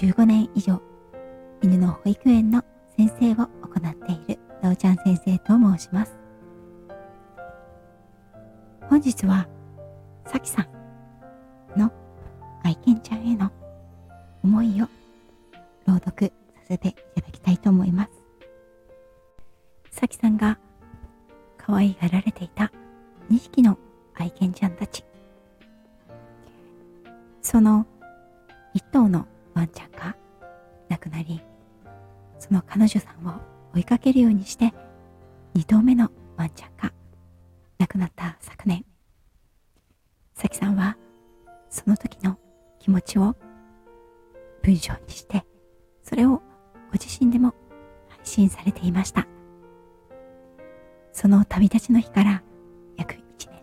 15年以上犬の保育園の先生を行っているどうちゃん先生と申します。本日はさきさんの愛犬ちゃんへの思いを朗読させていただきたいと思います。さきさんが可愛がられていた2匹の愛犬ちゃんたち。その1頭のワンちゃんが亡くなりその彼女さんを追いかけるようにして2頭目のワンちゃんが亡くなった昨年。さきさんはその時の気持ちを文章にしてそれをご自身でも配信されていました。その旅立ちの日から約1年。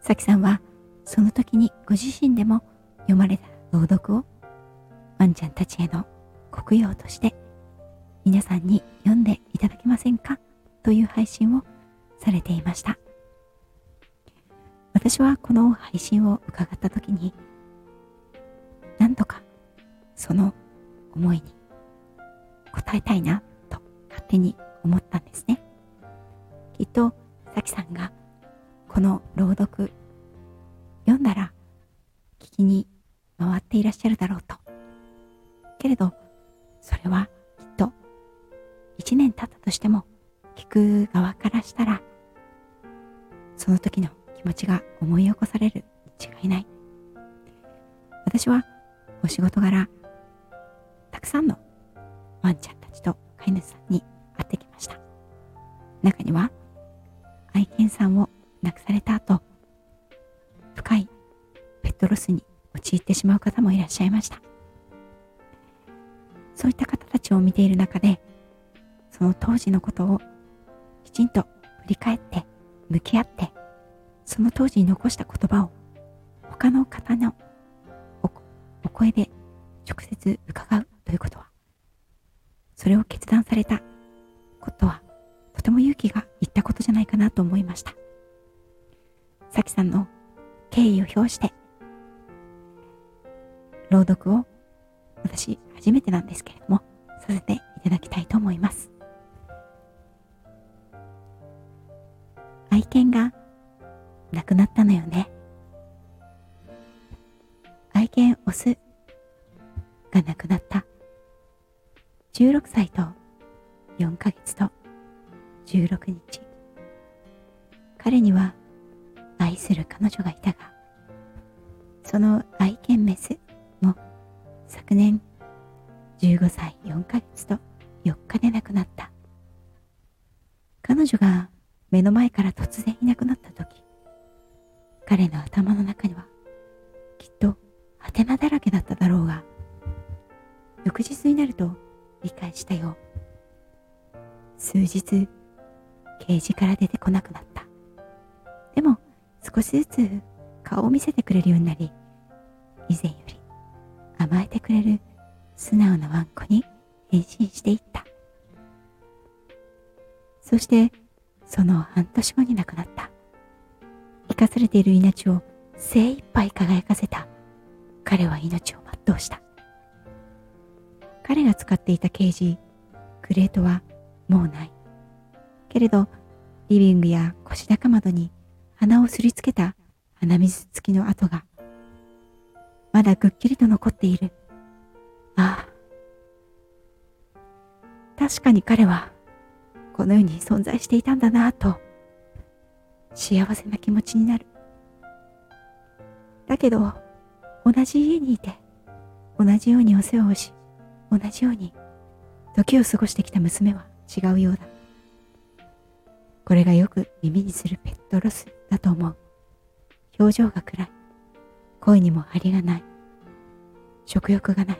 さきさんはその時にご自身でも読まれた朗読をワンちゃんたちへの国用として皆さんに読んでいただけませんか？という配信をされていました。私はこの配信を伺った時に何とかその思いに応えたいなと勝手に思ったんですね。きっとさきさんがこの朗読読んだら聞きに回っていらっしゃるだろうとけれどそれはきっと1年経ったとしても聞く側からしたらその時の気持ちが思い起こされるに違いない。私はお仕事柄たくさんのワンちゃんたちと飼い主さんに会ってきました。中には愛犬さんを亡くされた後深いペットロスに陥ってしまう方もいらっしゃいました。そういった方たちを見ている中でその当時のことをきちんと振り返って向き合ってその当時に残した言葉を他の方のお声で直接伺うということはそれを決断されたことはとても勇気がいったことじゃないかなと思いました。さきさんの敬意を表して朗読を私初めてなんですけれどもさせていただきたいと思います。愛犬が亡くなったのよね。愛犬オスが亡くなった。16歳と4ヶ月と16日。彼には愛する彼女がいたがその愛犬メスも昨年15歳4ヶ月と4日で亡くなった。彼女が目の前から突然いなくなった時彼の頭の中にはきっとハテナだらけだっただろうが翌日になると理解したよ数日ケージから出てこなくなった。でも少しずつ顔を見せてくれるようになり以前より甘えてくれる素直なワンコに変身していった。そしてその半年後に亡くなった。生かされている命を精一杯輝かせた。彼は命を全うした。彼が使っていたケージクレートはもうない。けれどリビングや腰高窓に鼻をすりつけた鼻水付きの跡がまだぐっきりと残っている。確かに彼はこの世に存在していたんだなと幸せな気持ちになる。だけど同じ家にいて同じようにお世話をし同じように時を過ごしてきた娘は違うようだ。これがよく耳にするペットロスだと思う。表情が暗い。声にも張りがない。食欲がない。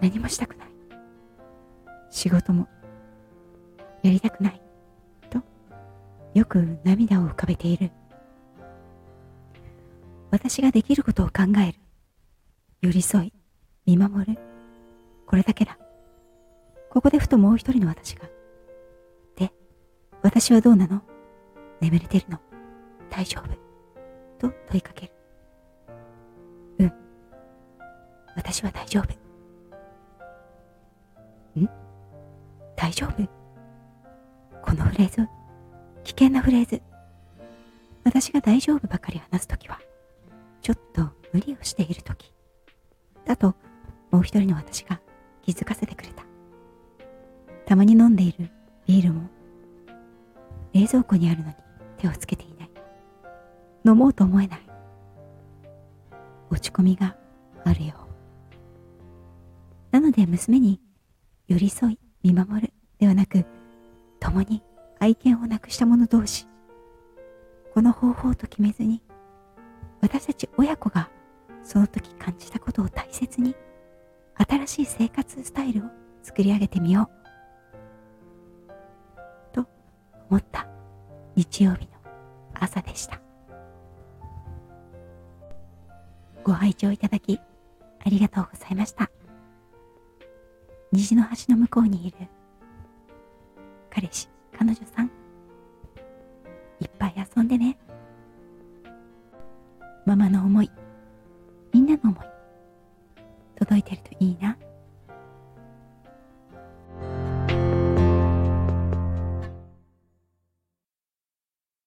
何もしたくない。仕事もやりたくないとよく涙を浮かべている。私ができることを考える。寄り添い見守る。これだけだ。ここでふともう一人の私が。で私はどうなの？眠れてるの？大丈夫？と問いかける。うん。私は大丈夫。丈夫このフレーズ、危険なフレーズ。私が大丈夫ばかり話すときは、ちょっと無理をしているとき。だと、もう一人の私が気づかせてくれた。たまに飲んでいるビールも、冷蔵庫にあるのに手をつけていない。飲もうと思えない。落ち込みがあるよう。なので娘に寄り添い見守るではなく、共に愛犬を亡くした者同士、この方法と決めずに、私たち親子がその時感じたことを大切に、新しい生活スタイルを作り上げてみよう。と思った日曜日の朝でした。ご拝聴いただきありがとうございました。虹の橋の向こうにいる彼氏、彼女さん、いっぱい遊んでね。ママの思い、みんなの思い、届いてるといいな。